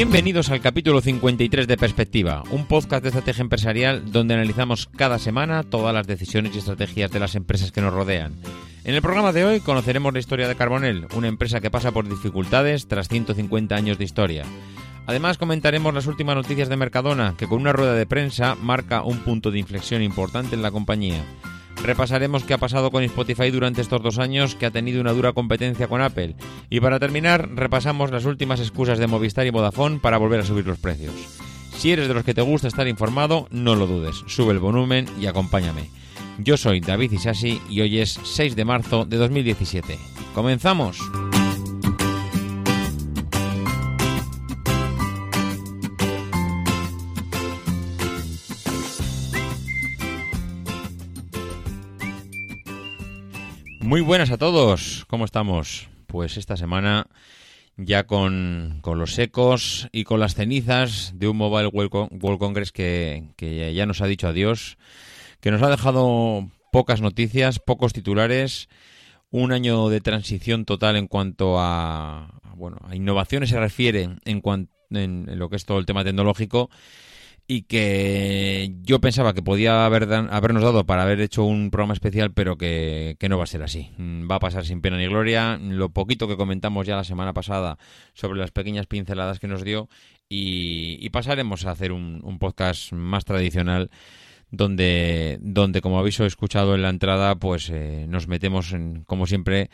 Bienvenidos al capítulo 53 de Perspectiva, un podcast de estrategia empresarial donde analizamos cada semana todas las decisiones y estrategias de las empresas que nos rodean. En el programa de hoy conoceremos la historia de Carbonell, una empresa que pasa por dificultades tras 150 años de historia. Además comentaremos las últimas noticias de Mercadona, que con una rueda de prensa marca un punto de inflexión importante en la compañía. Repasaremos qué ha pasado con Spotify durante estos dos años, que ha tenido una dura competencia con Apple. Y para terminar, repasamos las últimas excusas de Movistar y Vodafone para volver a subir los precios. Si eres de los que te gusta estar informado, no lo dudes, sube el volumen y acompáñame. Yo soy David Isasi y hoy es 6 de marzo de 2017. ¡Comenzamos! Muy buenas a todos, ¿cómo estamos? Pues esta semana ya con, los ecos y con las cenizas de un Mobile World Congress que, que ya nos ha dicho adiós, que nos ha dejado pocas noticias, pocos titulares, un año de transición total en cuanto a, bueno, a innovaciones se refiere en, cuanto, en lo que es todo el tema tecnológico y que yo pensaba que podía haber habernos dado para haber hecho un programa especial, pero que, no va a ser así. Mm, va a pasar sin pena ni gloria. Lo poquito que comentamos ya la semana pasada sobre las pequeñas pinceladas que nos dio y, pasaremos a hacer un, podcast más tradicional donde, donde como habéis escuchado en la entrada, pues eh, nos metemos, en, como siempre,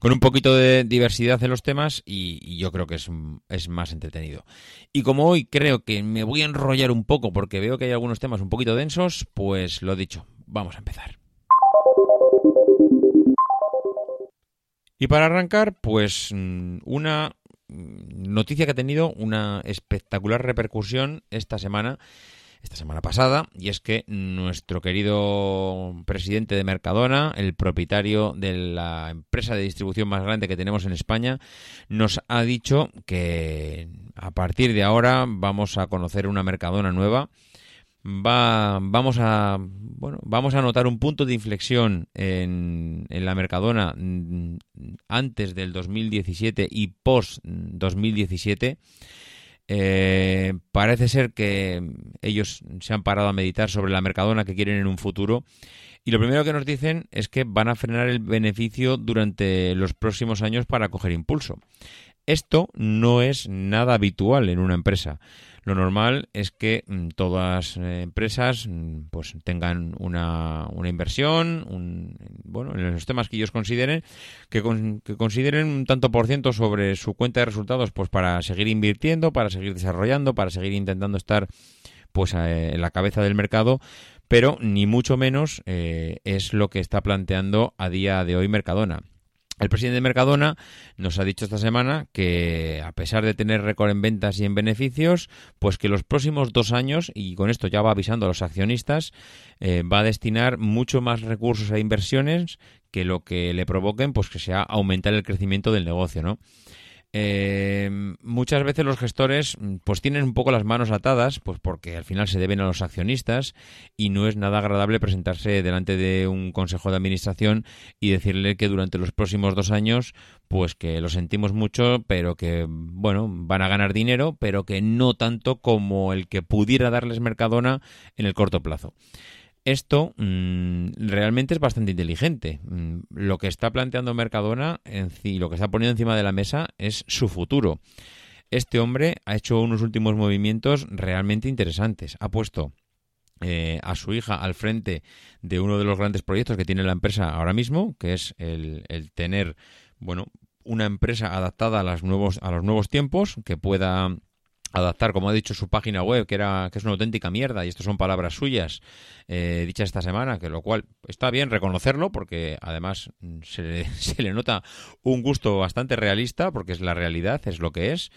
con un poquito de diversidad en los temas y, yo creo que es, es, más entretenido. Y como hoy creo que me voy a enrollar un poco porque veo que hay algunos temas un poquito densos, pues lo dicho, vamos a empezar. Y para arrancar, pues mm, una noticia que ha tenido una espectacular repercusión esta semana esta semana pasada, y es que nuestro querido presidente de Mercadona, el propietario de la empresa de distribución más grande que tenemos en España, nos ha dicho que a partir de ahora vamos a conocer una Mercadona nueva. Va, vamos a bueno, vamos a notar un punto de inflexión en, en la Mercadona antes del 2017 y post 2017 eh, parece ser que ellos se han parado a meditar sobre la Mercadona que quieren en un futuro y lo primero que nos dicen es que van a frenar el beneficio durante los próximos años para coger impulso. Esto no es nada habitual en una empresa. Lo normal es que mm, todas eh, empresas mm, pues tengan una, una inversión, un, bueno, en los temas que ellos consideren, que, consideren un tanto por ciento sobre su cuenta de resultados, pues para seguir invirtiendo, para seguir desarrollando, para seguir intentando estar pues eh, en la cabeza del mercado, pero ni mucho menos eh, es lo que está planteando a día de hoy Mercadona. El presidente de Mercadona nos ha dicho esta semana que a pesar de tener récord en ventas y en beneficios, pues que los próximos dos años, y con esto ya va avisando a los accionistas, eh, va a destinar mucho más recursos a inversiones que lo que le provoquen, pues que sea aumentar el crecimiento del negocio, ¿no? Eh, muchas veces los gestores pues tienen un poco las manos atadas, pues porque al final se deben a los accionistas y no es nada agradable presentarse delante de un consejo de administración y decirle que durante los próximos dos años pues que lo sentimos mucho, pero que bueno van a ganar dinero, pero que no tanto como el que pudiera darles Mercadona en el corto plazo. Esto mm, realmente es bastante inteligente. Mm, lo que está planteando Mercadona y lo que está poniendo encima de la mesa es su futuro. Este hombre ha hecho unos últimos movimientos realmente interesantes. Ha puesto eh, a su hija al frente de uno de los grandes proyectos que tiene la empresa ahora mismo, que es el, el tener, bueno, una empresa adaptada a, los nuevos, a los nuevos tiempos, que pueda adaptar, como ha dicho, su página web, que era que es una auténtica mierda, y esto son palabras suyas eh, dichas esta semana, que lo cual está bien reconocerlo, porque además se le, se le nota un gusto bastante realista, porque es la realidad, es lo que es.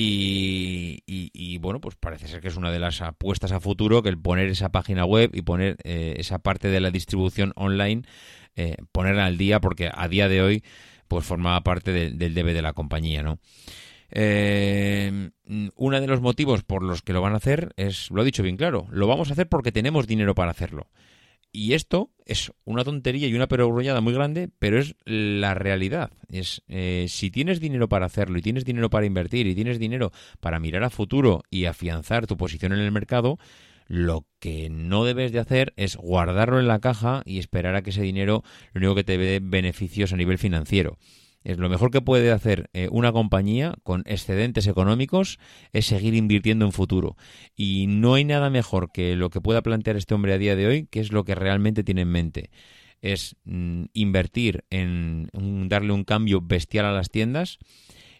Y, bueno, pues parece ser que es una de las apuestas a futuro que el poner esa página web y poner eh, esa parte de la distribución online, eh, ponerla al día, porque a día de hoy pues formaba parte del debe de la compañía, ¿no? Eh, uno de los motivos por los que lo van a hacer es, lo he dicho bien claro, lo vamos a hacer porque tenemos dinero para hacerlo. Y esto es una tontería y una perogrullada muy grande, pero es la realidad. Es eh, si tienes dinero para hacerlo y tienes dinero para invertir y tienes dinero para mirar a futuro y afianzar tu posición en el mercado, lo que no debes de hacer es guardarlo en la caja y esperar a que ese dinero lo único que te dé beneficios a nivel financiero. Es lo mejor que puede hacer eh, una compañía con excedentes económicos es seguir invirtiendo en futuro. Y no hay nada mejor que lo que pueda plantear este hombre a día de hoy, que es lo que realmente tiene en mente. Es mm, invertir en darle un cambio bestial a las tiendas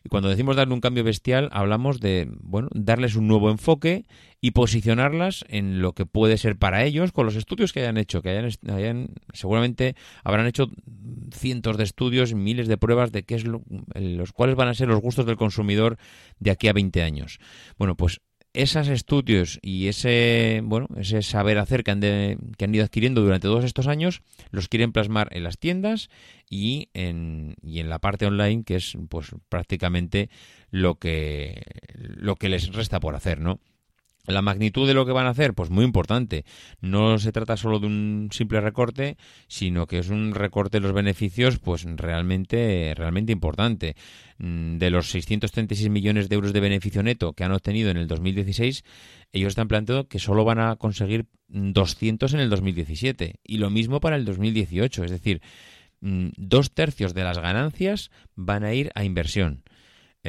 y cuando decimos darle un cambio bestial, hablamos de, bueno, darles un nuevo enfoque y posicionarlas en lo que puede ser para ellos con los estudios que hayan hecho, que hayan, seguramente habrán hecho cientos de estudios, miles de pruebas de qué es lo, los van a ser los gustos del consumidor de aquí a 20 años. Bueno, pues esos estudios y ese bueno ese saber hacer que han, que han ido adquiriendo durante todos estos años los quieren plasmar en las tiendas y en, y en la parte online que es pues prácticamente lo que lo que les resta por hacer no la magnitud de lo que van a hacer, pues muy importante. No se trata solo de un simple recorte, sino que es un recorte de los beneficios, pues realmente, realmente importante. Mm, de los 636 millones de euros de beneficio neto que han obtenido en el 2016, ellos están planteando que solo van a conseguir 200 en el 2017 y lo mismo para el 2018. Es decir, mm, dos tercios de las ganancias van a ir a inversión.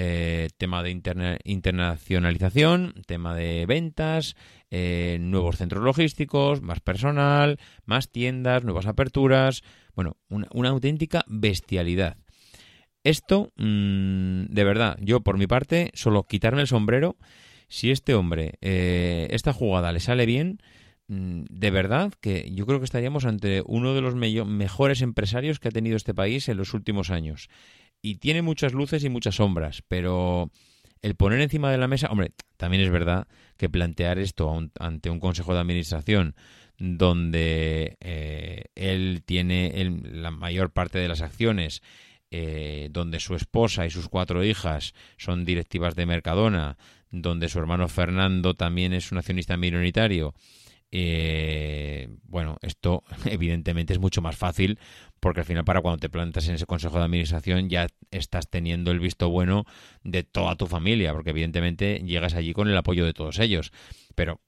Eh, tema de internacionalización, tema de ventas, eh, nuevos centros logísticos, más personal, más tiendas, nuevas aperturas, bueno, una, auténtica bestialidad. Esto, mm, de verdad, yo por mi parte, solo quitarme el sombrero, si este hombre, eh, esta jugada le sale bien, mm, de verdad que yo creo que estaríamos ante uno de los mejores empresarios que ha tenido este país en los últimos años y tiene muchas luces y muchas sombras, pero el poner encima de la mesa, hombre, también es verdad que plantear esto ante un consejo de administración donde eh, él tiene la mayor parte de las acciones, eh, donde su esposa y sus cuatro hijas son directivas de Mercadona, donde su hermano Fernando también es un accionista minoritario. Eh, bueno, esto evidentemente es mucho más fácil porque al final para cuando te plantas en ese consejo de administración ya estás teniendo el visto bueno de toda tu familia, porque evidentemente llegas allí con el apoyo de todos ellos. Pero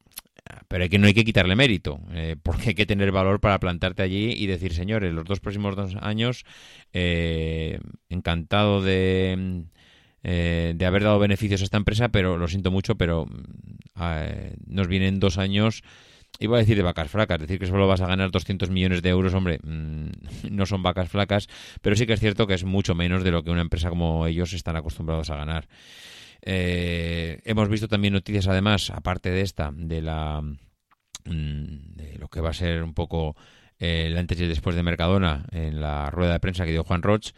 pero hay que, no hay que quitarle mérito, eh, porque hay que tener valor para plantarte allí y decir, señores, los dos próximos dos años, eh, encantado de, eh, de haber dado beneficios a esta empresa, pero lo siento mucho, pero nos vienen dos años Iba a decir de vacas flacas, decir que solo vas a ganar 200 millones de euros, hombre, mm, no son vacas flacas, pero sí que es cierto que es mucho menos de lo que una empresa como ellos están acostumbrados a ganar. Eh, hemos visto también noticias, además, aparte de esta, de la mm, de lo que va a ser un poco eh, el antes y el después de Mercadona en la rueda de prensa que dio Juan Roch.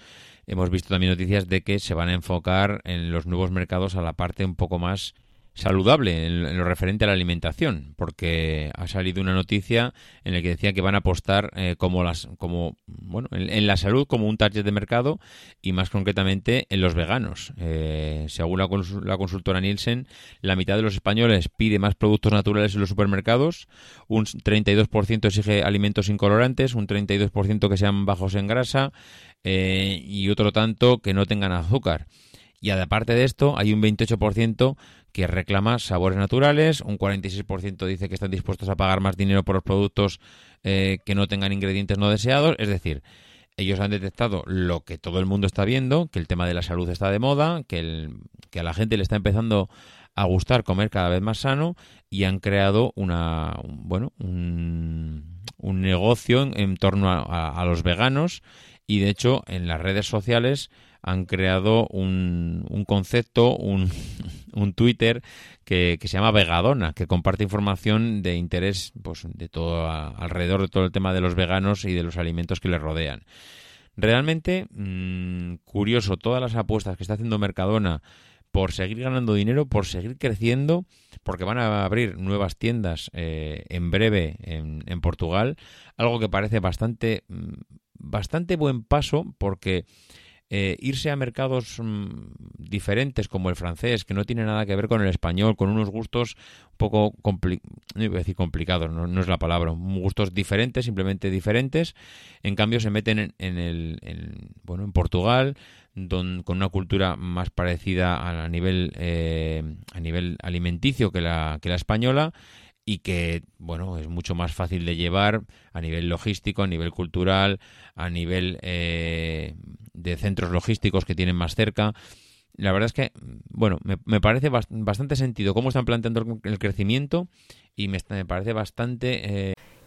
Hemos visto también noticias de que se van a enfocar en los nuevos mercados a la parte un poco más saludable en, lo referente a la alimentación, porque ha salido una noticia en la que decía que van a apostar eh, como las, como bueno, en, la salud como un target de mercado y más concretamente en los veganos. Eh, según la, la, consultora Nielsen, la mitad de los españoles pide más productos naturales en los supermercados, un 32% exige alimentos incolorantes, un 32% que sean bajos en grasa eh, y otro tanto que no tengan azúcar. Y aparte de esto, hay un 28% que reclama sabores naturales, un 46% dice que están dispuestos a pagar más dinero por los productos eh, que no tengan ingredientes no deseados. Es decir, ellos han detectado lo que todo el mundo está viendo, que el tema de la salud está de moda, que, que a la gente le está empezando a gustar comer cada vez más sano y han creado una, bueno, un, negocio en, torno a los veganos y de hecho en las redes sociales han creado un, un concepto, un, un Twitter que, que, se llama Vegadona, que comparte información de interés pues, de todo alrededor de todo el tema de los veganos y de los alimentos que les rodean. Realmente mmm, curioso todas las apuestas que está haciendo Mercadona por seguir ganando dinero, por seguir creciendo, porque van a abrir nuevas tiendas eh, en breve en, en, Portugal, algo que parece bastante, mm, bastante buen paso porque eh, irse a mercados mm, diferentes como el francés, que no tiene nada que ver con el español, con unos gustos un poco no a decir complicados, no, es la palabra, gustos diferentes, simplemente diferentes, en cambio se meten en, el bueno en Portugal, con una cultura más parecida a, nivel eh, a nivel alimenticio que la que la española y que, bueno, es mucho más fácil de llevar a nivel logístico, a nivel cultural, a nivel eh, de centros logísticos que tienen más cerca. La verdad es que, bueno, me, parece bastante sentido cómo están planteando el crecimiento y me, me parece bastante... Eh...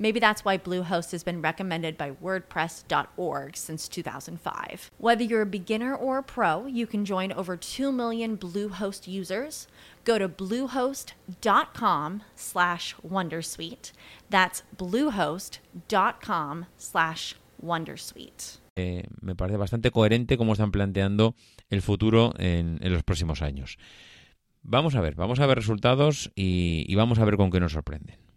Maybe that's why Bluehost has been recommended by WordPress.org since 2005. Whether you're a beginner or a pro, you can join over 2 million Bluehost users. Go to bluehost.com slash Wondersuite. That's bluehost.com slash Wondersuite. Eh, me parece bastante coherente cómo están planteando el futuro en, en, los próximos años. Vamos a ver, vamos a ver resultados y, y vamos a ver con qué nos sorprenden.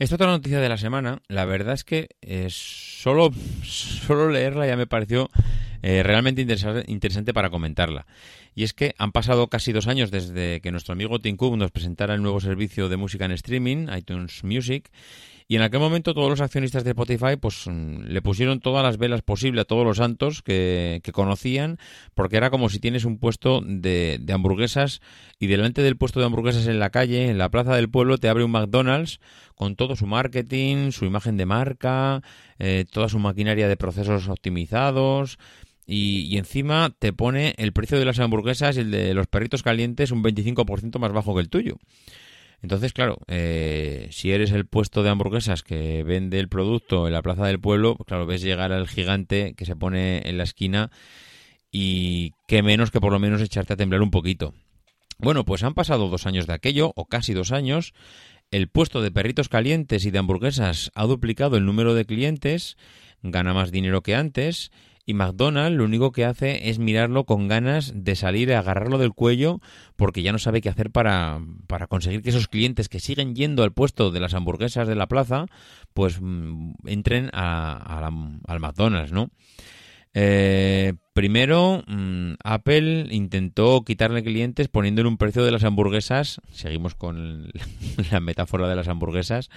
Esta otra noticia de la semana, la verdad es que eh, solo, solo leerla ya me pareció eh, realmente interesante para comentarla. Y es que han pasado casi dos años desde que nuestro amigo Tim Cook nos presentara el nuevo servicio de música en streaming, iTunes Music, y en aquel momento todos los accionistas de Spotify pues mm, le pusieron todas las velas posibles a todos los santos que, conocían, porque era como si tienes un puesto de, de, hamburguesas y delante del puesto de hamburguesas en la calle, en la plaza del pueblo, te abre un McDonald's con todo su marketing, su imagen de marca, eh, toda su maquinaria de procesos optimizados. Y, y, encima te pone el precio de las hamburguesas y el de los perritos calientes un 25% más bajo que el tuyo. Entonces, claro, eh, si eres el puesto de hamburguesas que vende el producto en la plaza del pueblo, pues claro, ves llegar al gigante que se pone en la esquina y qué menos que por lo menos echarte a temblar un poquito. Bueno, pues han pasado dos años de aquello, o casi dos años. El puesto de perritos calientes y de hamburguesas ha duplicado el número de clientes, gana más dinero que antes y McDonald's lo único que hace es mirarlo con ganas de salir a agarrarlo del cuello porque ya no sabe qué hacer para, para conseguir que esos clientes que siguen yendo al puesto de las hamburguesas de la plaza pues mm, entren a, al McDonald's, ¿no? Eh, primero, mm, Apple intentó quitarle clientes poniéndole un precio de las hamburguesas. Seguimos con la metáfora de las hamburguesas.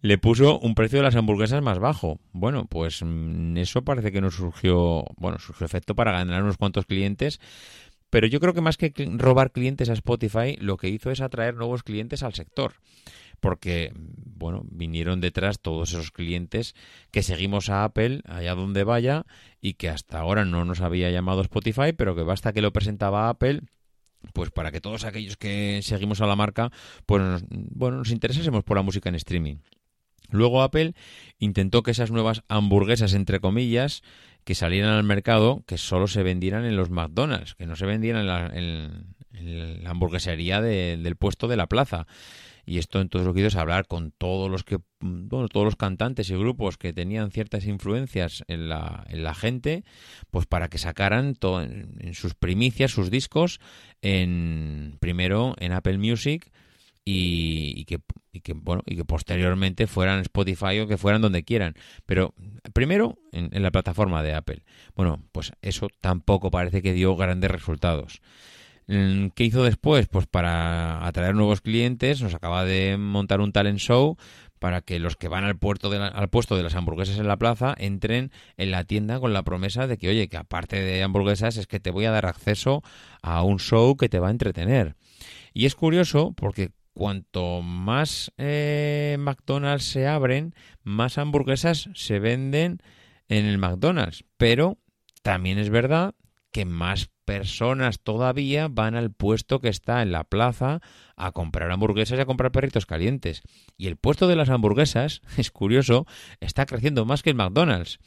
Le puso un precio de las hamburguesas más bajo. Bueno, pues mm, eso parece que no surgió, bueno, surgió efecto para ganar unos cuantos clientes. Pero yo creo que más que robar clientes a Spotify, lo que hizo es atraer nuevos clientes al sector porque, bueno, vinieron detrás todos esos clientes que seguimos a Apple allá donde vaya y que hasta ahora no nos había llamado Spotify, pero que basta que lo presentaba Apple pues para que todos aquellos que seguimos a la marca, pues bueno, nos interesásemos por la música en streaming. Luego Apple intentó que esas nuevas hamburguesas, entre comillas, que salieran al mercado, que solo se vendieran en los McDonald's, que no se vendieran en la, hamburguesería del puesto de la plaza. Y esto entonces lo que hizo es hablar con todos los que, bueno, todos los cantantes y grupos que tenían ciertas influencias en la, en la gente, pues para que sacaran todo en, sus primicias, sus discos, en primero en Apple Music y, que, y, que, bueno y que posteriormente fueran Spotify o que fueran donde quieran. Pero primero en, en, la plataforma de Apple. Bueno pues eso tampoco parece que dio grandes resultados ¿Qué hizo después? Pues para atraer nuevos clientes, nos acaba de montar un talent show para que los que van al, puerto al puesto de las hamburguesas en la plaza entren en la tienda con la promesa de que, oye, que aparte de hamburguesas es que te voy a dar acceso a un show que te va a entretener. Y es curioso porque cuanto más eh, McDonald's se abren, más hamburguesas se venden en el McDonald's. Pero también es verdad que más personas todavía van al puesto que está en la plaza a comprar hamburguesas y a comprar perritos calientes. Y el puesto de las hamburguesas, es curioso, está creciendo más que el McDonald's.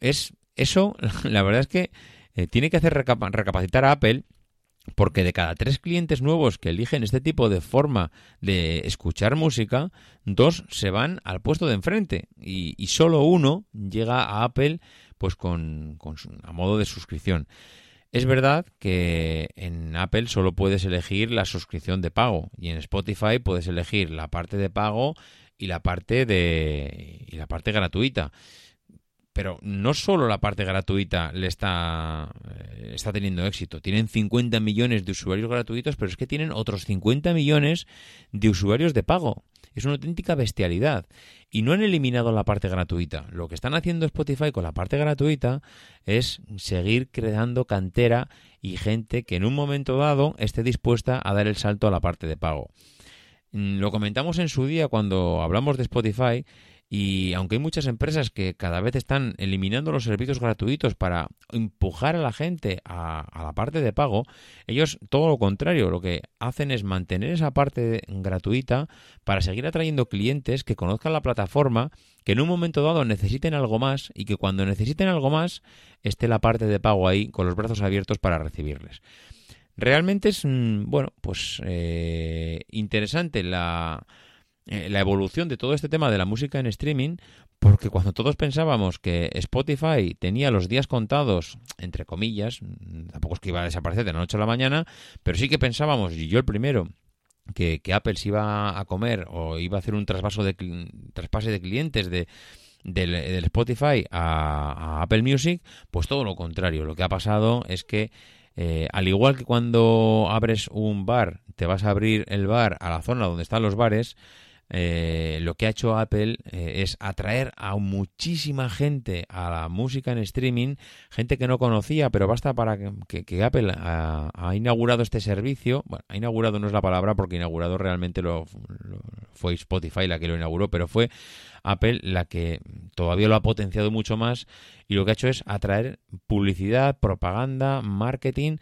Es eso, la verdad es que eh, tiene que hacer recapacitar a Apple porque de cada tres clientes nuevos que eligen este tipo de forma de escuchar música, dos se van al puesto de enfrente y, y solo uno llega a Apple pues con, a modo de suscripción. Es verdad que en Apple solo puedes elegir la suscripción de pago y en Spotify puedes elegir la parte de pago y la parte de y la parte gratuita. Pero no solo la parte gratuita le está, eh, está teniendo éxito. Tienen 50 millones de usuarios gratuitos, pero es que tienen otros 50 millones de usuarios de pago. Es una auténtica bestialidad. Y no han eliminado la parte gratuita. Lo que están haciendo Spotify con la parte gratuita es seguir creando cantera y gente que en un momento dado esté dispuesta a dar el salto a la parte de pago. Mm, lo comentamos en su día cuando hablamos de Spotify y aunque hay muchas empresas que cada vez están eliminando los servicios gratuitos para empujar a la gente a, la parte de pago, ellos todo lo contrario, lo que hacen es mantener esa parte gratuita para seguir atrayendo clientes que conozcan la plataforma, que en un momento dado necesiten algo más y que cuando necesiten algo más esté la parte de pago ahí con los brazos abiertos para recibirles. Realmente es, mm, bueno, pues eh, interesante la eh, la evolución de todo este tema de la música en streaming, porque cuando todos pensábamos que Spotify tenía los días contados, entre comillas, mm, tampoco es que iba a desaparecer de la noche a la mañana, pero sí que pensábamos, y yo el primero, que, Apple se iba a comer o iba a hacer un trasvaso de, traspase de clientes de, del, Spotify a, Apple Music, pues todo lo contrario. Lo que ha pasado es que eh, al igual que cuando abres un bar, te vas a abrir el bar a la zona donde están los bares, eh, lo que ha hecho Apple eh, es atraer a muchísima gente a la música en streaming, gente que no conocía, pero basta para que, Apple ha, inaugurado este servicio. Bueno, ha inaugurado no es la palabra porque inaugurado realmente lo, fue Spotify la que lo inauguró, pero fue Apple la que todavía lo ha potenciado mucho más y lo que ha hecho es atraer publicidad, propaganda, marketing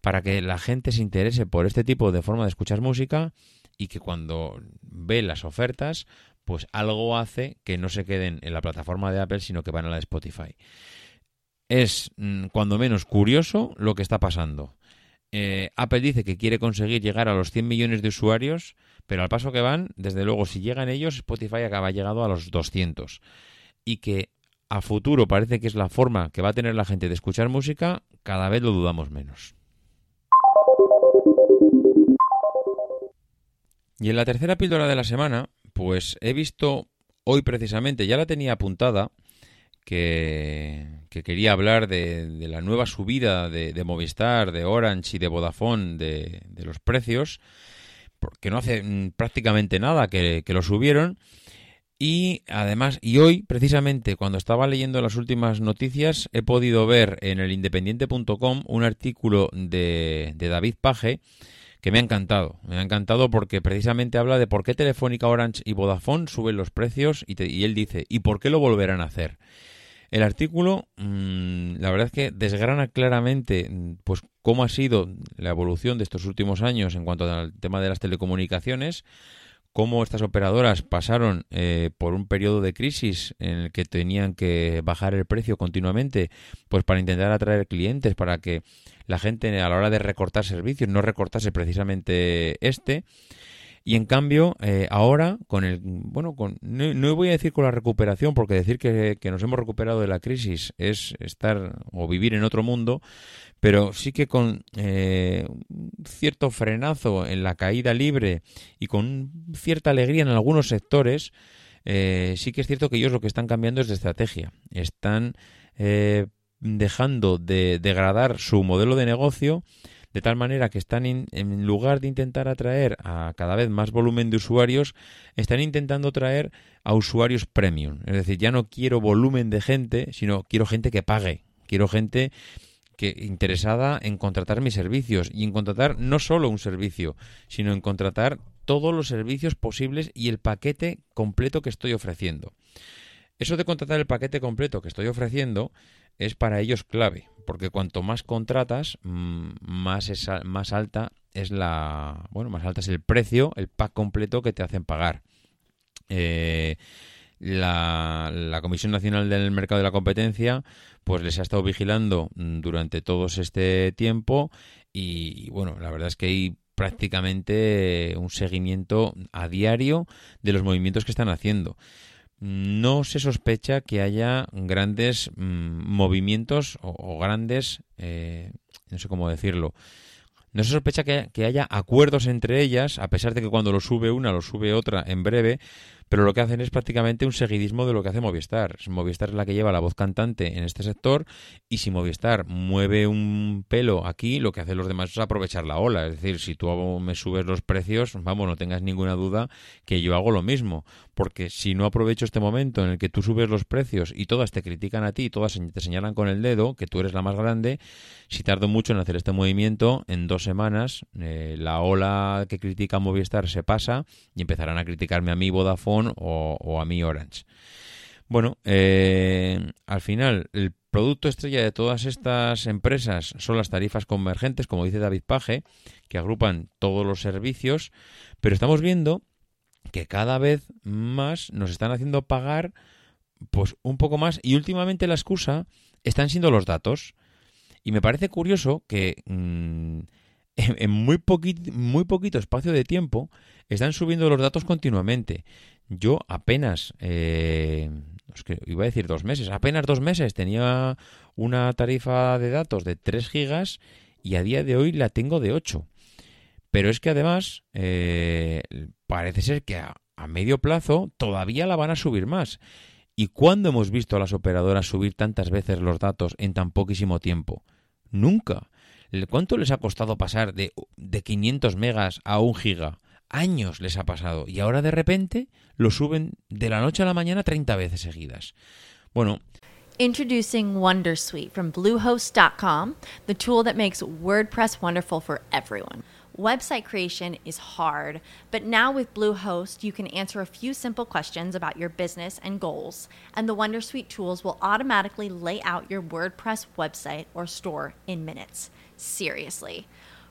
para que la gente se interese por este tipo de forma de escuchar música y que cuando ve las ofertas, pues algo hace que no se queden en la plataforma de Apple, sino que van a la de Spotify. Es mm, cuando menos curioso lo que está pasando. Eh, Apple dice que quiere conseguir llegar a los 100 millones de usuarios, pero al paso que van, desde luego, si llegan ellos, Spotify acaba llegado a los 200. Y que a futuro parece que es la forma que va a tener la gente de escuchar música, cada vez lo dudamos menos. Y en la tercera píldora de la semana, pues he visto hoy precisamente, ya la tenía apuntada, que, quería hablar de, la nueva subida de, Movistar, de Orange y de Vodafone de, los precios, porque no hace mm, prácticamente nada que, que lo subieron. Y además, y hoy, precisamente, cuando estaba leyendo las últimas noticias, he podido ver en el independiente.com un artículo de, de David Paje que me ha encantado. Me ha encantado porque precisamente habla de por qué Telefónica, Orange y Vodafone suben los precios y, y él dice, ¿y por qué lo volverán a hacer? El artículo, mm, la verdad es que desgrana claramente pues cómo ha sido la evolución de estos últimos años en cuanto al tema de las telecomunicaciones, cómo estas operadoras pasaron eh, por un periodo de crisis en el que tenían que bajar el precio continuamente, pues para intentar atraer clientes, para que la gente a la hora de recortar servicios no recortase precisamente este. Y en cambio, eh, ahora, con el. Bueno, con, no, voy a decir con la recuperación, porque decir que, nos hemos recuperado de la crisis es estar o vivir en otro mundo, pero sí que con eh, cierto frenazo en la caída libre y con cierta alegría en algunos sectores, eh, sí que es cierto que ellos lo que están cambiando es de estrategia. Están dejando de degradar su modelo de negocio de tal manera que están en lugar de intentar atraer a cada vez más volumen de usuarios, están intentando traer a usuarios premium. Es decir, ya no quiero volumen de gente, sino quiero gente que pague, quiero gente que interesada en contratar mis servicios y en contratar no solo un servicio, sino en contratar todos los servicios posibles y el paquete completo que estoy ofreciendo. Eso de contratar el paquete completo que estoy ofreciendo es para ellos clave, porque cuanto más contratas, mm, más, más alta es la, bueno, más alta es el precio, el pack completo que te hacen pagar. Eh, la, la, Comisión Nacional del Mercado de la Competencia pues les ha estado vigilando durante todo este tiempo y, bueno, la verdad es que hay prácticamente un seguimiento a diario de los movimientos que están haciendo. No se sospecha que haya grandes mm, movimientos o, grandes, eh, no sé cómo decirlo, no se sospecha que, que, haya acuerdos entre ellas, a pesar de que cuando lo sube una, lo sube otra en breve, pero lo que hacen es prácticamente un seguidismo de lo que hace Movistar. Movistar es la que lleva la voz cantante en este sector y si Movistar mueve un pelo aquí, lo que hacen los demás es aprovechar la ola. Es decir, si tú me subes los precios, vamos, no tengas ninguna duda que yo hago lo mismo. Porque si no aprovecho este momento en el que tú subes los precios y todas te critican a ti, todas te señalan con el dedo que tú eres la más grande, si tardo mucho en hacer este movimiento, en dos semanas eh, la ola que critica Movistar se pasa y empezarán a criticarme a mí Vodafone o, a mi Orange. Bueno, eh, al final, el producto estrella de todas estas empresas son las tarifas convergentes, como dice David Page, que agrupan todos los servicios, pero estamos viendo que cada vez más nos están haciendo pagar pues un poco más y últimamente la excusa están siendo los datos. Y me parece curioso que mm, en, muy, muy poquito espacio de tiempo están subiendo los datos continuamente. Yo apenas, eh, iba a decir dos meses, apenas dos meses tenía una tarifa de datos de 3 gigas y a día de hoy la tengo de 8. Pero es que además eh, parece ser que a, a, medio plazo todavía la van a subir más. ¿Y cuándo hemos visto a las operadoras subir tantas veces los datos en tan poquísimo tiempo? Nunca. ¿Cuánto les ha costado pasar de, de 500 megas a 1 giga? Años les ha pasado y ahora de repente lo suben de la noche a la mañana 30 veces seguidas. Bueno, Introducing Wondersuite from Bluehost.com, the tool that makes WordPress wonderful for everyone. Website creation is hard, but now with Bluehost, you can answer a few simple questions about your business and goals, and the Wondersuite tools will automatically lay out your WordPress website or store in minutes. Seriously.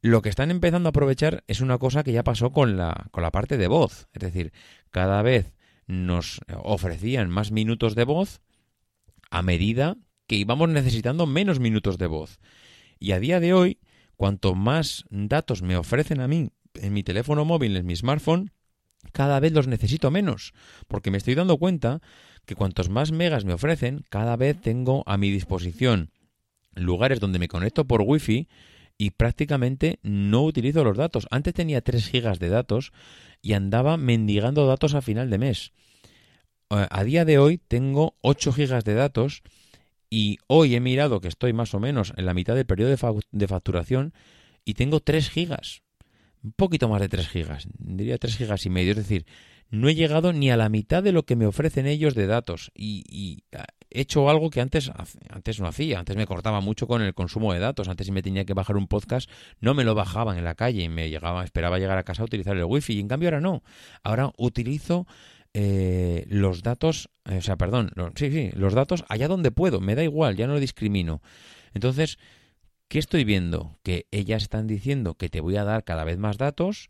Lo que están empezando a aprovechar es una cosa que ya pasó con la, con la parte de voz. Es decir, cada vez nos ofrecían más minutos de voz a medida que íbamos necesitando menos minutos de voz. Y a día de hoy, cuanto más datos me ofrecen a mí en mi teléfono móvil, en mi smartphone, cada vez los necesito menos, porque me estoy dando cuenta que cuantos más megas me ofrecen, cada vez tengo a mi disposición lugares donde me conecto por wifi y prácticamente no utilizo los datos. Antes tenía 3 gigas de datos y andaba mendigando datos a final de mes. Eh, a día de hoy tengo 8 gigas de datos y hoy he mirado que estoy más o menos en la mitad del periodo de, facturación y tengo 3 gigas. Un poquito más de 3 gigas, diría 3 gigas y medio. Es decir, no he llegado ni a la mitad de lo que me ofrecen ellos de datos y, y he hecho algo que antes, antes no hacía. Antes me cortaba mucho con el consumo de datos. Antes si me tenía que bajar un podcast, no me lo bajaban en la calle y me llegaba, esperaba llegar a casa a utilizar el wifi. Y en cambio ahora no. Ahora utilizo eh, los datos, eh, o sea, perdón, sí, sí, los datos allá donde puedo. Me da igual, ya no lo discrimino. Entonces, ¿qué estoy viendo? Que ellas están diciendo que te voy a dar cada vez más datos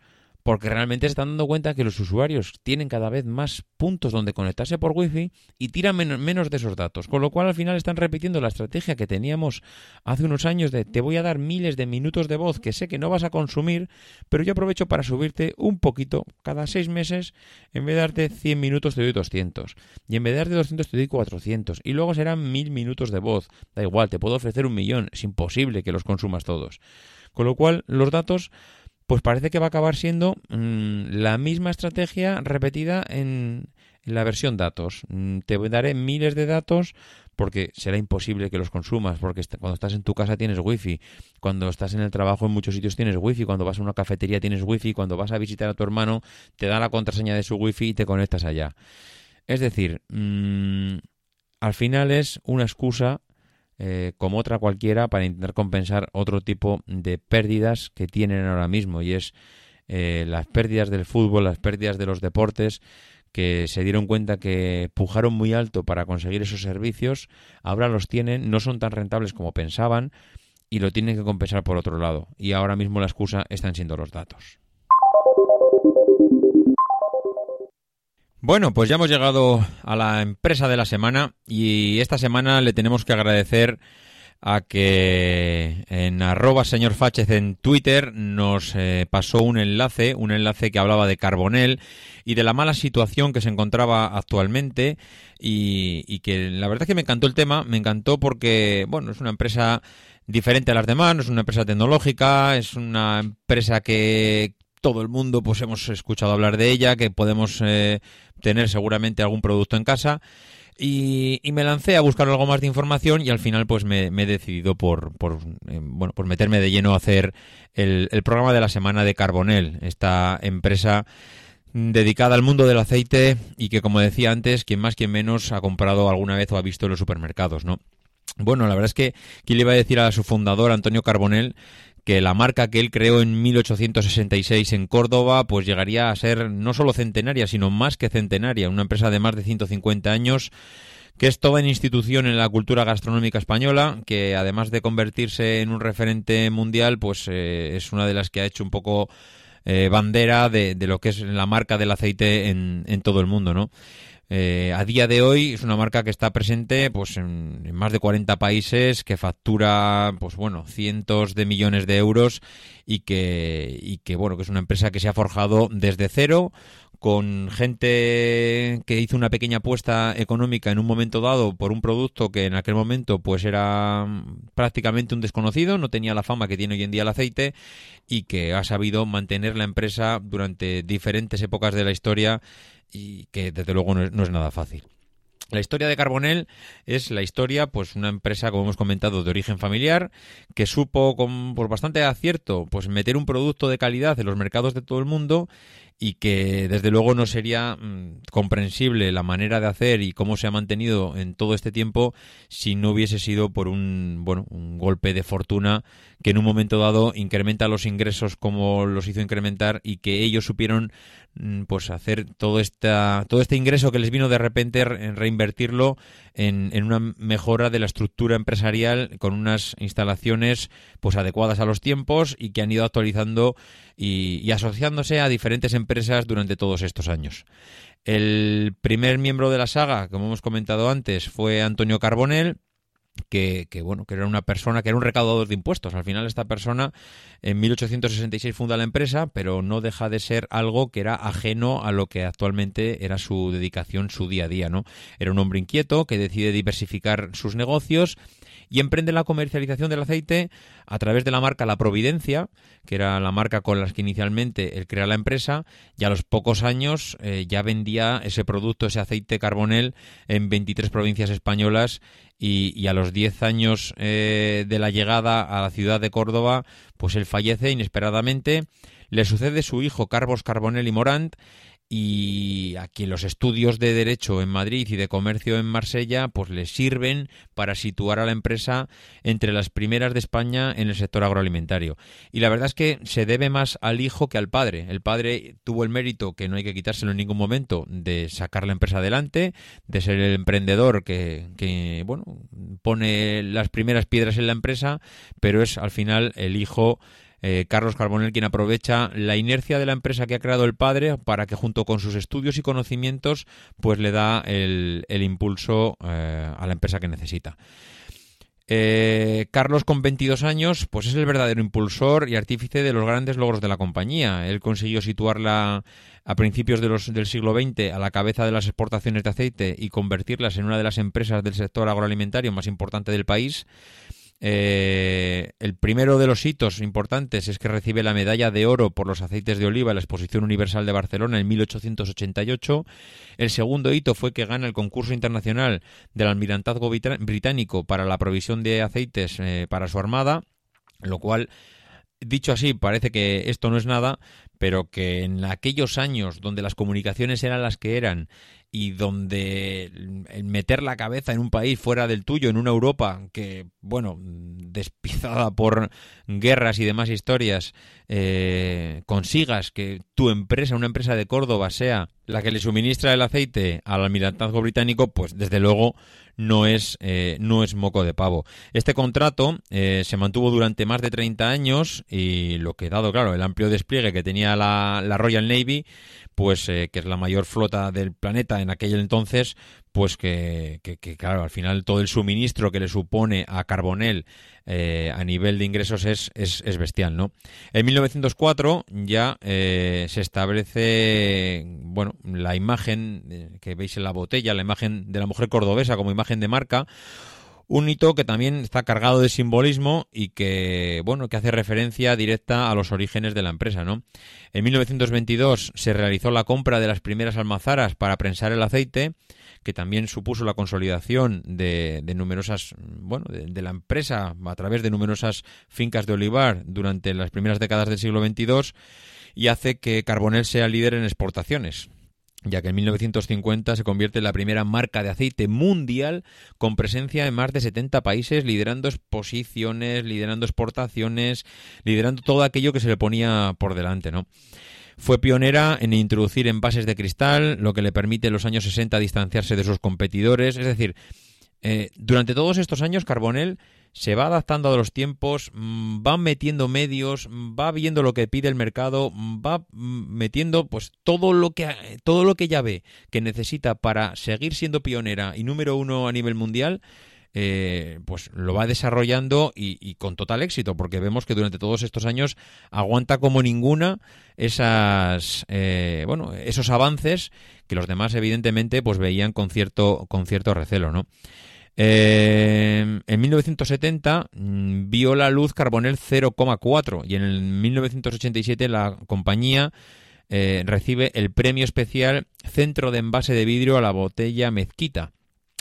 porque realmente se están dando cuenta que los usuarios tienen cada vez más puntos donde conectarse por wifi y tiran menos de esos datos, con lo cual al final están repitiendo la estrategia que teníamos hace unos años de te voy a dar miles de minutos de voz que sé que no vas a consumir, pero yo aprovecho para subirte un poquito cada seis meses, en vez de darte 100 minutos te doy 200 y en vez de darte 200 te doy 400 y luego serán mil minutos de voz, da igual, te puedo ofrecer un millón, es imposible que los consumas todos. Con lo cual, los datos pues parece que va a acabar siendo mm, la misma estrategia repetida en, la versión datos. Mm, te daré miles de datos porque será imposible que los consumas, porque cuando estás en tu casa tienes wifi, cuando estás en el trabajo en muchos sitios tienes wifi, cuando vas a una cafetería tienes wifi, cuando vas a visitar a tu hermano te da la contraseña de su wifi y te conectas allá. Es decir, mm, al final es una excusa eh, como otra cualquiera para intentar compensar otro tipo de pérdidas que tienen ahora mismo y es eh, las pérdidas del fútbol, las pérdidas de los deportes que se dieron cuenta que pujaron muy alto para conseguir esos servicios, ahora los tienen, no son tan rentables como pensaban y lo tienen que compensar por otro lado. Y ahora mismo la excusa están siendo los datos. Bueno, pues ya hemos llegado a la empresa de la semana y esta semana le tenemos que agradecer a que en arroba señor Fáchez en Twitter nos eh, pasó un enlace, un enlace que hablaba de Carbonel y de la mala situación que se encontraba actualmente y, y que la verdad es que me encantó el tema, me encantó porque, bueno, es una empresa diferente a las demás, no es una empresa tecnológica, es una empresa que, todo el mundo pues hemos escuchado hablar de ella, que podemos eh, tener seguramente algún producto en casa. Y, me lancé a buscar algo más de información y al final pues me, he decidido por, por eh, bueno por meterme de lleno a hacer el, el, programa de la semana de Carbonel, esta empresa dedicada al mundo del aceite y que como decía antes, quien más quien menos ha comprado alguna vez o ha visto en los supermercados, ¿no? Bueno, la verdad es que ¿quién le iba a decir a su fundador, Antonio Carbonell, que la marca que él creó en 1866 en Córdoba, pues llegaría a ser no solo centenaria, sino más que centenaria, una empresa de más de 150 años que es toda una institución en la cultura gastronómica española, que además de convertirse en un referente mundial, pues eh, es una de las que ha hecho un poco eh, bandera de, lo que es la marca del aceite en, en todo el mundo, ¿no? Eh, a día de hoy es una marca que está presente pues en, más de 40 países, que factura pues bueno cientos de millones de euros y que, y que bueno que es una empresa que se ha forjado desde cero con gente que hizo una pequeña apuesta económica en un momento dado por un producto que en aquel momento pues era prácticamente un desconocido, no tenía la fama que tiene hoy en día el aceite y que ha sabido mantener la empresa durante diferentes épocas de la historia y que desde luego no es, nada fácil. La historia de Carbonell es la historia, pues una empresa, como hemos comentado, de origen familiar, que supo con pues, bastante acierto, pues meter un producto de calidad en los mercados de todo el mundo y que desde luego no sería mm, comprensible la manera de hacer y cómo se ha mantenido en todo este tiempo si no hubiese sido por un bueno un golpe de fortuna que en un momento dado incrementa los ingresos como los hizo incrementar y que ellos supieron pues hacer todo esta todo este ingreso que les vino de repente en reinvertirlo en, en una mejora de la estructura empresarial con unas instalaciones pues adecuadas a los tiempos y que han ido actualizando y, asociándose a diferentes empresas durante todos estos años. El primer miembro de la saga, como hemos comentado antes, fue Antonio Carbonell, que, bueno, que era una persona, que era un recaudador de impuestos. Al final esta persona en 1866 funda la empresa, pero no deja de ser algo que era ajeno a lo que actualmente era su dedicación, su día a día, ¿no? Era un hombre inquieto que decide diversificar sus negocios y emprende la comercialización del aceite a través de la marca La Providencia, que era la marca con la que inicialmente él crea la empresa, y a los pocos años eh, ya vendía ese producto, ese aceite carbonel, en 23 provincias españolas y, a los 10 años eh, de la llegada a la ciudad de Córdoba, pues él fallece inesperadamente. Le sucede su hijo Carlos Carbonell y Morant y aquí los estudios de derecho en Madrid y de comercio en Marsella pues le sirven para situar a la empresa entre las primeras de España en el sector agroalimentario. Y la verdad es que se debe más al hijo que al padre. El padre tuvo el mérito que no hay que quitárselo en ningún momento de sacar la empresa adelante de ser el emprendedor que, que bueno pone las primeras piedras en la empresa pero es al final el hijo eh, Carlos Carbonell quien aprovecha la inercia de la empresa que ha creado el padre para que junto con sus estudios y conocimientos pues le da el, impulso eh, a la empresa que necesita. Eh, Carlos, con 22 años, pues es el verdadero impulsor y artífice de los grandes logros de la compañía. Él consiguió situarla a principios del siglo XX a la cabeza de las exportaciones de aceite y convertirlas en una de las empresas del sector agroalimentario más importante del país. Eh, el primero de los hitos importantes es que recibe la medalla de oro por los aceites de oliva en la Exposición Universal de Barcelona en 1888. El segundo hito fue que gana el concurso internacional del almirantazgo británico para la provisión de aceites eh, para su armada, lo cual dicho así, parece que esto no es nada, pero que en aquellos años donde las comunicaciones eran las que eran y donde meter la cabeza en un país fuera del tuyo, en una Europa que, bueno, despizada por guerras y demás historias, eh, consigas que tu empresa, una empresa de Córdoba, sea la que le suministra el aceite al almirantazgo británico, pues desde luego no es, eh, no es moco de pavo. Este contrato eh, se mantuvo durante más de 30 años y lo que dado, claro, el amplio despliegue que tenía la, la Royal Navy, pues eh, que es la mayor flota del planeta en aquel entonces, pues que, claro, al final todo el suministro que le supone a Carbonell eh, a nivel de ingresos es, es, es, bestial, ¿no? En 1904 ya eh, se establece, bueno, la imagen que veis en la botella, la imagen de la mujer cordobesa como imagen de marca, un hito que también está cargado de simbolismo y que, bueno, que hace referencia directa a los orígenes de la empresa, ¿no? En 1922 se realizó la compra de las primeras almazaras para prensar el aceite, que también supuso la consolidación de, numerosas, bueno, de, la empresa a través de numerosas fincas de olivar durante las primeras décadas del siglo XXII y hace que Carbonell sea líder en exportaciones. Ya que en 1950 se convierte en la primera marca de aceite mundial con presencia en más de 70 países, liderando exposiciones, liderando exportaciones, liderando todo aquello que se le ponía por delante, ¿no? Fue pionera en introducir envases de cristal, lo que le permite en los años 60 distanciarse de sus competidores. Es decir, eh, durante todos estos años Carbonell se va adaptando a los tiempos, mm, va metiendo medios, va viendo lo que pide el mercado, va metiendo pues todo lo que todo lo que ya ve que necesita para seguir siendo pionera y número uno a nivel mundial eh, pues lo va desarrollando y, con total éxito, porque vemos que durante todos estos años aguanta como ninguna esas, eh, bueno, esos avances que los demás evidentemente pues veían con cierto, con cierto recelo, ¿no? Eh, en 1970 mm, vio la luz Carbonel 0,4 y en el 1987 la compañía recibe el premio especial Centro de Envase de Vidrio a la Botella Mezquita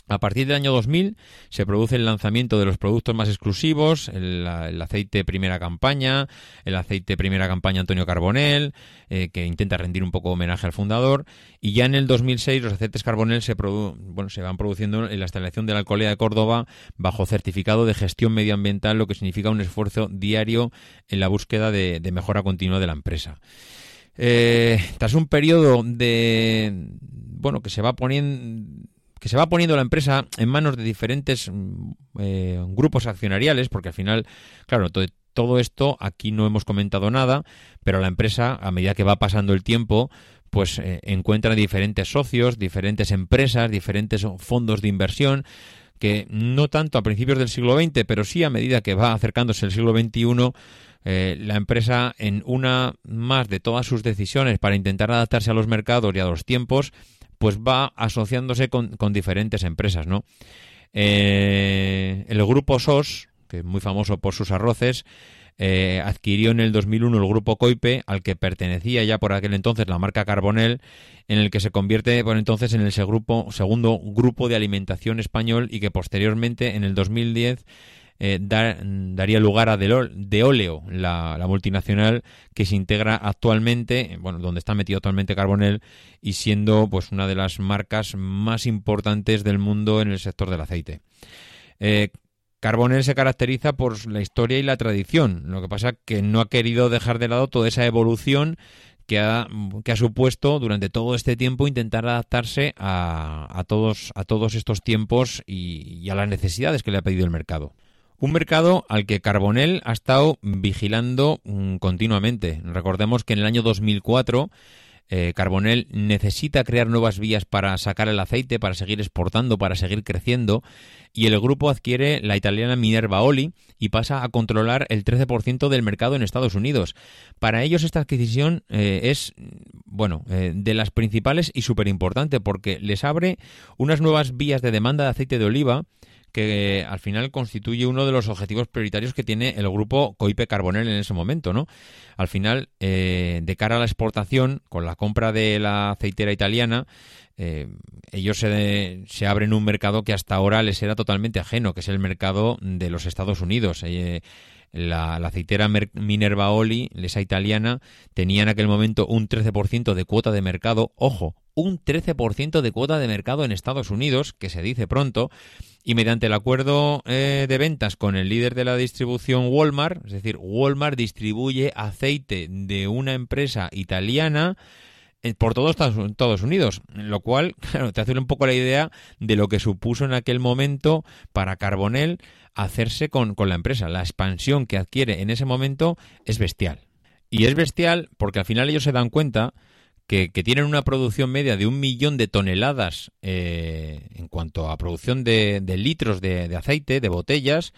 a partir del año 2000 se produce el lanzamiento de los productos más exclusivos, el, aceite primera campaña, el aceite primera campaña Antonio Carbonel, eh, que intenta rendir un poco homenaje al fundador, y ya en el 2006 los aceites Carbonel se, bueno, se van produciendo en la instalación de la Alcolea de Córdoba bajo certificado de gestión medioambiental, lo que significa un esfuerzo diario en la búsqueda de, mejora continua de la empresa. Eh, tras un periodo de bueno que se va poniendo que se va poniendo la empresa en manos de diferentes mm, eh, grupos accionariales, porque al final, claro, todo, esto aquí no hemos comentado nada, pero la empresa, a medida que va pasando el tiempo, pues eh, encuentra diferentes socios, diferentes empresas, diferentes fondos de inversión que no tanto a principios del siglo XX, pero sí a medida que va acercándose el siglo XXI, eh, la empresa en una más de todas sus decisiones para intentar adaptarse a los mercados y a los tiempos, pues va asociándose con, diferentes empresas, ¿no? Eh, el grupo SOS, que es muy famoso por sus arroces, eh, adquirió en el 2001 el grupo Coipe, al que pertenecía ya por aquel entonces la marca Carbonel, en el que se convierte por entonces en el segundo grupo de alimentación español y que posteriormente, en el 2010, eh, daría lugar a De Oleo, la, multinacional que se integra actualmente, bueno, donde está metido actualmente Carbonel y siendo pues una de las marcas más importantes del mundo en el sector del aceite. Eh, Carbonel se caracteriza por la historia y la tradición, lo que pasa que no ha querido dejar de lado toda esa evolución que ha, que ha supuesto durante todo este tiempo intentar adaptarse a, a, todos, a todos estos tiempos y a las necesidades que le ha pedido el mercado. Un mercado al que Carbonell ha estado vigilando mm, continuamente. Recordemos que en el año 2004 eh, Carbonell necesita crear nuevas vías para sacar el aceite, para seguir exportando, para seguir creciendo, y el grupo adquiere la italiana Minerva Oli y pasa a controlar el 13% del mercado en Estados Unidos. Para ellos esta adquisición eh, es, bueno, eh, de las principales y súper importante porque les abre unas nuevas vías de demanda de aceite de oliva que al final constituye uno de los objetivos prioritarios que tiene el grupo Coipe Carbonel en ese momento, ¿no? Al final, eh, de cara a la exportación, con la compra de la aceitera italiana, eh, ellos se, se, abren un mercado que hasta ahora les era totalmente ajeno, que es el mercado de los Estados Unidos. Eh, la, aceitera Minerva Oli, esa italiana, tenía en aquel momento un 13% de cuota de mercado, ojo, un 13% de cuota de mercado en Estados Unidos, que se dice pronto, y mediante el acuerdo eh, de ventas con el líder de la distribución Walmart, es decir, Walmart distribuye aceite de una empresa italiana eh, por todos Estados Unidos, lo cual, claro, te hace un poco la idea de lo que supuso en aquel momento para Carbonell hacerse con, con la empresa. La expansión que adquiere en ese momento es bestial. Y es bestial porque al final ellos se dan cuenta que, tienen una producción media de un millón de toneladas eh, en cuanto a producción de, litros de, aceite, de botellas,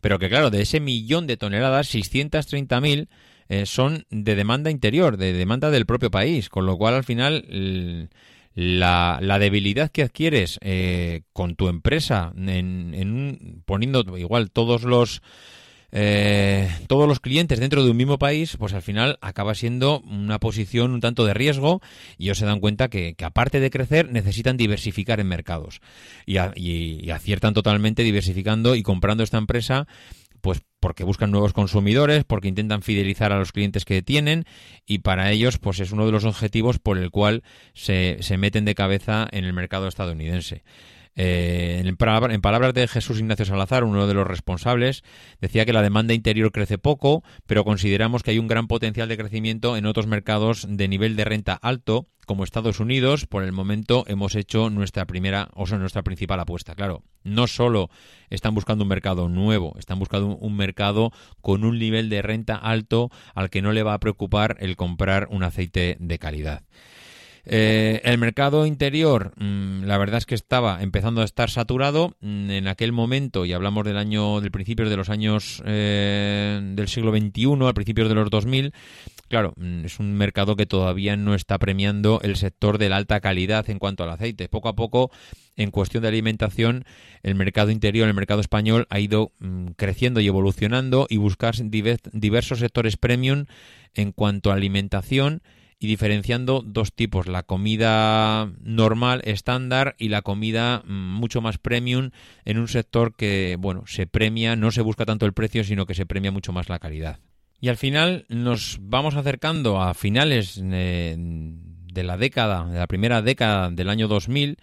pero que claro, de ese millón de toneladas, 630.000 eh, son de demanda interior, de demanda del propio país, con lo cual al final la, la, debilidad que adquieres eh, con tu empresa, en, en poniendo igual todos los eh, todos los clientes dentro de un mismo país, pues al final acaba siendo una posición un tanto de riesgo y ellos se dan cuenta que, aparte de crecer necesitan diversificar en mercados y, aciertan totalmente diversificando y comprando esta empresa pues porque buscan nuevos consumidores, porque intentan fidelizar a los clientes que tienen y para ellos pues es uno de los objetivos por el cual se, se meten de cabeza en el mercado estadounidense. Eh, en, palabras de Jesús Ignacio Salazar, uno de los responsables, decía que la demanda interior crece poco, pero consideramos que hay un gran potencial de crecimiento en otros mercados de nivel de renta alto, como Estados Unidos. Por el momento hemos hecho nuestra primera, o sea, nuestra principal apuesta. Claro, no solo están buscando un mercado nuevo, están buscando un mercado con un nivel de renta alto al que no le va a preocupar el comprar un aceite de calidad. Eh, el mercado interior, mm, la verdad es que estaba empezando a estar saturado mm, en aquel momento, y hablamos del año, del principio de los años eh, del siglo XXI, al principio de los 2000. Claro, mm, es un mercado que todavía no está premiando el sector de la alta calidad en cuanto al aceite. Poco a poco, en cuestión de alimentación, el mercado interior, el mercado español, ha ido creciendo y evolucionando y buscar diversos sectores premium en cuanto a alimentación y diferenciando dos tipos, la comida normal, estándar y la comida mm, mucho más premium en un sector que, bueno, se premia, no se busca tanto el precio, sino que se premia mucho más la calidad. Y al final nos vamos acercando a finales de, de la década, de la primera década del año 2000,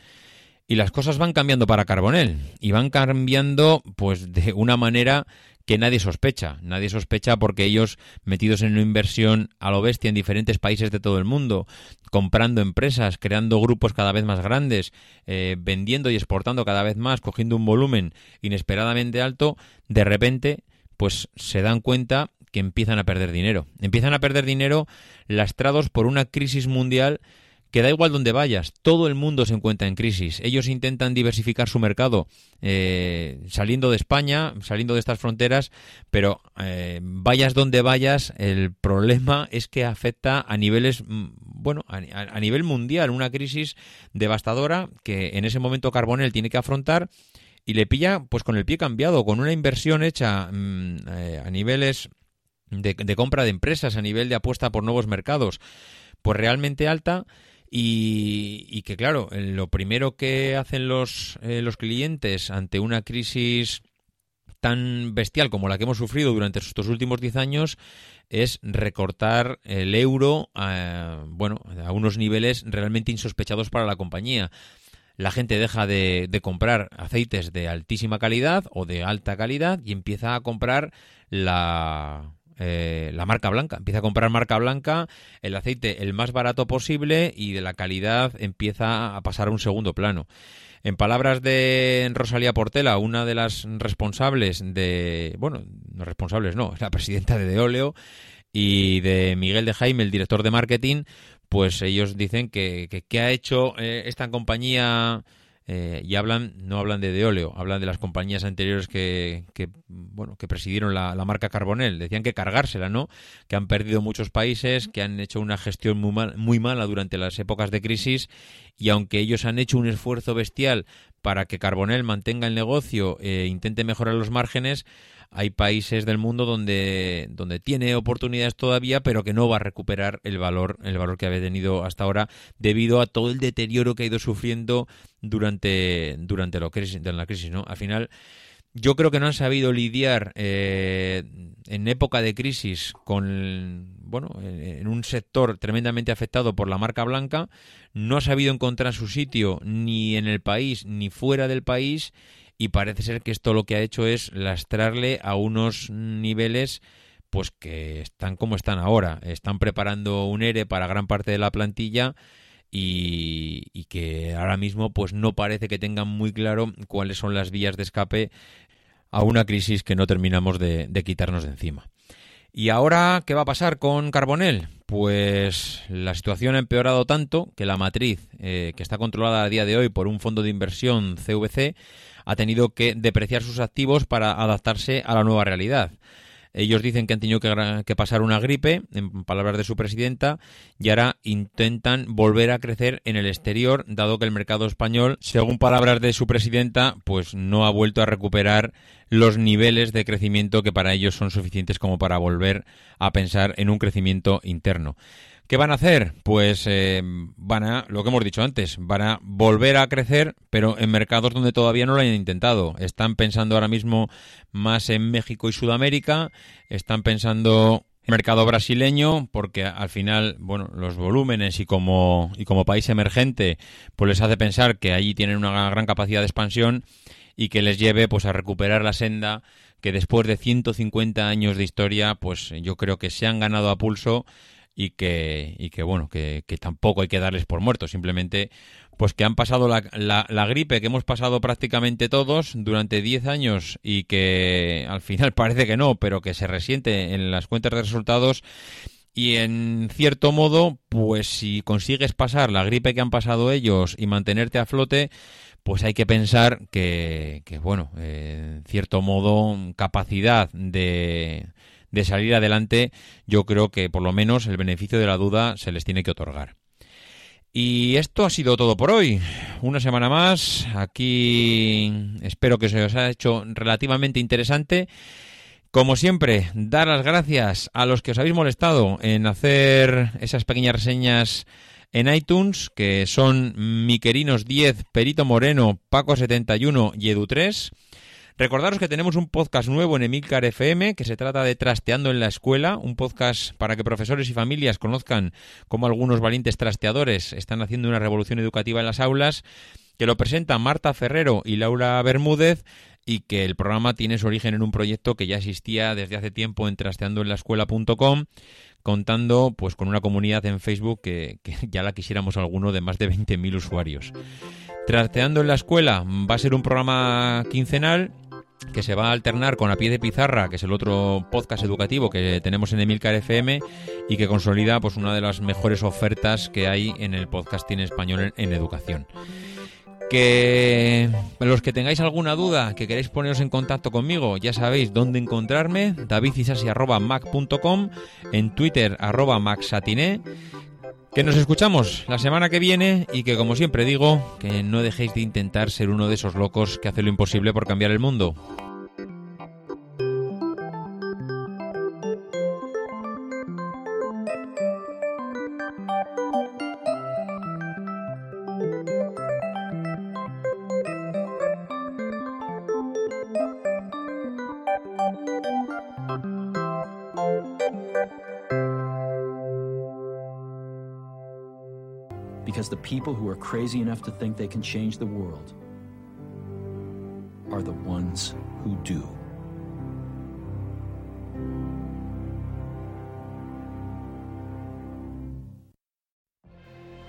y las cosas van cambiando para Carbonel y van cambiando pues de una manera que nadie sospecha. Nadie sospecha porque ellos, metidos en una inversión a lo bestia en diferentes países de todo el mundo, comprando empresas, creando grupos cada vez más grandes, eh, vendiendo y exportando cada vez más, cogiendo un volumen inesperadamente alto, de repente, pues se dan cuenta que empiezan a perder dinero. Empiezan a perder dinero lastrados por una crisis mundial que da igual donde vayas, todo el mundo se encuentra en crisis. Ellos intentan diversificar su mercado eh, saliendo de España, saliendo de estas fronteras, pero eh, vayas donde vayas, el problema es que afecta a niveles, mm, bueno, a, nivel mundial, una crisis devastadora que en ese momento Carbonell tiene que afrontar y le pilla pues con el pie cambiado, con una inversión hecha mm, eh, a niveles de, de compra de empresas, a nivel de apuesta por nuevos mercados, pues realmente alta y, que claro, lo primero que hacen los, eh, los clientes ante una crisis tan bestial como la que hemos sufrido durante estos últimos 10 años es recortar el euro a, bueno, a unos niveles realmente insospechados para la compañía. La gente deja de, de comprar aceites de altísima calidad o de alta calidad y empieza a comprar la, eh, la marca blanca. Empieza a comprar marca blanca, el aceite el más barato posible y de la calidad empieza a pasar a un segundo plano. En palabras de Rosalía Portela, una de las responsables de, bueno, no responsables no, la presidenta de Deoleo y de Miguel de Jaime, el director de marketing, pues ellos dicen que, que, ha hecho eh, esta compañía eh, y hablan no hablan de Deoleo, hablan de las compañías anteriores que, que bueno que presidieron la, marca Carbonel. Decían que cargársela, ¿no? Que han perdido muchos países, que han hecho una gestión muy, mal, muy mala durante las épocas de crisis y aunque ellos han hecho un esfuerzo bestial para que Carbonel mantenga el negocio e intente mejorar los márgenes, hay países del mundo donde, donde tiene oportunidades todavía, pero que no va a recuperar el valor, el valor que había tenido hasta ahora debido a todo el deterioro que ha ido sufriendo durante, durante la crisis, ¿no? Al final, yo creo que no han sabido lidiar eh, en época de crisis con bueno en un sector tremendamente afectado por la marca blanca no ha sabido encontrar su sitio ni en el país ni fuera del país y parece ser que esto lo que ha hecho es lastrarle a unos niveles pues que están como están ahora. Están preparando un ERE para gran parte de la plantilla y, que ahora mismo pues no parece que tengan muy claro cuáles son las vías de escape a una crisis que no terminamos de, quitarnos de encima. ¿Y ahora qué va a pasar con Carbonel? Pues la situación ha empeorado tanto que la matriz, eh, que está controlada a día de hoy por un fondo de inversión CVC, ha tenido que depreciar sus activos para adaptarse a la nueva realidad. Ellos dicen que han tenido que, pasar una gripe, en palabras de su presidenta, y ahora intentan volver a crecer en el exterior, dado que el mercado español, según palabras de su presidenta, pues no ha vuelto a recuperar los niveles de crecimiento que para ellos son suficientes como para volver a pensar en un crecimiento interno. ¿Qué van a hacer? Pues eh, van a, lo que hemos dicho antes, van a volver a crecer, pero en mercados donde todavía no lo hayan intentado. Están pensando ahora mismo más en México y Sudamérica, están pensando en mercado brasileño, porque al final, bueno, los volúmenes y como, y como país emergente, pues les hace pensar que allí tienen una gran capacidad de expansión y que les lleve pues a recuperar la senda que después de 150 años de historia, pues yo creo que se han ganado a pulso y que, y que bueno, que, tampoco hay que darles por muertos, simplemente pues que han pasado la, la, gripe que hemos pasado prácticamente todos durante 10 años y que al final parece que no, pero que se resiente en las cuentas de resultados. Y en cierto modo, pues si consigues pasar la gripe que han pasado ellos y mantenerte a flote, pues hay que pensar que, que bueno, en cierto modo, capacidad de, de salir adelante, yo creo que por lo menos el beneficio de la duda se les tiene que otorgar. Y esto ha sido todo por hoy. Una semana más. Aquí espero que se os haya hecho relativamente interesante. Como siempre, dar las gracias a los que os habéis molestado en hacer esas pequeñas reseñas en iTunes, que son Miquerinos 10, Perito Moreno, Paco 71 y Edu 3. Recordaros que tenemos un podcast nuevo en Emilcar FM que se trata de Trasteando en la Escuela, un podcast para que profesores y familias conozcan cómo algunos valientes trasteadores están haciendo una revolución educativa en las aulas, que lo presentan Marta Ferrero y Laura Bermúdez y que el programa tiene su origen en un proyecto que ya existía desde hace tiempo en trasteandoenlaescuela.com contando pues con una comunidad en Facebook que, que ya la quisiéramos alguno de más de 20.000 usuarios. Trasteando en la escuela va a ser un programa quincenal que se va a alternar con A Pie de Pizarra, que es el otro podcast educativo que tenemos en Emilcar FM y que consolida pues una de las mejores ofertas que hay en el podcasting español en, educación. Que los que tengáis alguna duda, que queréis poneros en contacto conmigo, ya sabéis dónde encontrarme, davidisasi.mac.com, en Twitter arroba maxatiné que nos escuchamos la semana que viene y que como siempre digo, que no dejéis de intentar ser uno de esos locos que hace lo imposible por cambiar el mundo. The people who are crazy enough to think they can change the world are the ones who do.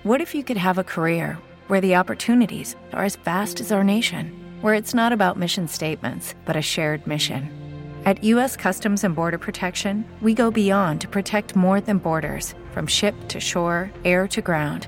What if you could have a career where the opportunities are as vast as our nation, where it's not about mission statements, but a shared mission? At U.S. Customs and Border Protection, we go beyond to protect more than borders from ship to shore, air to ground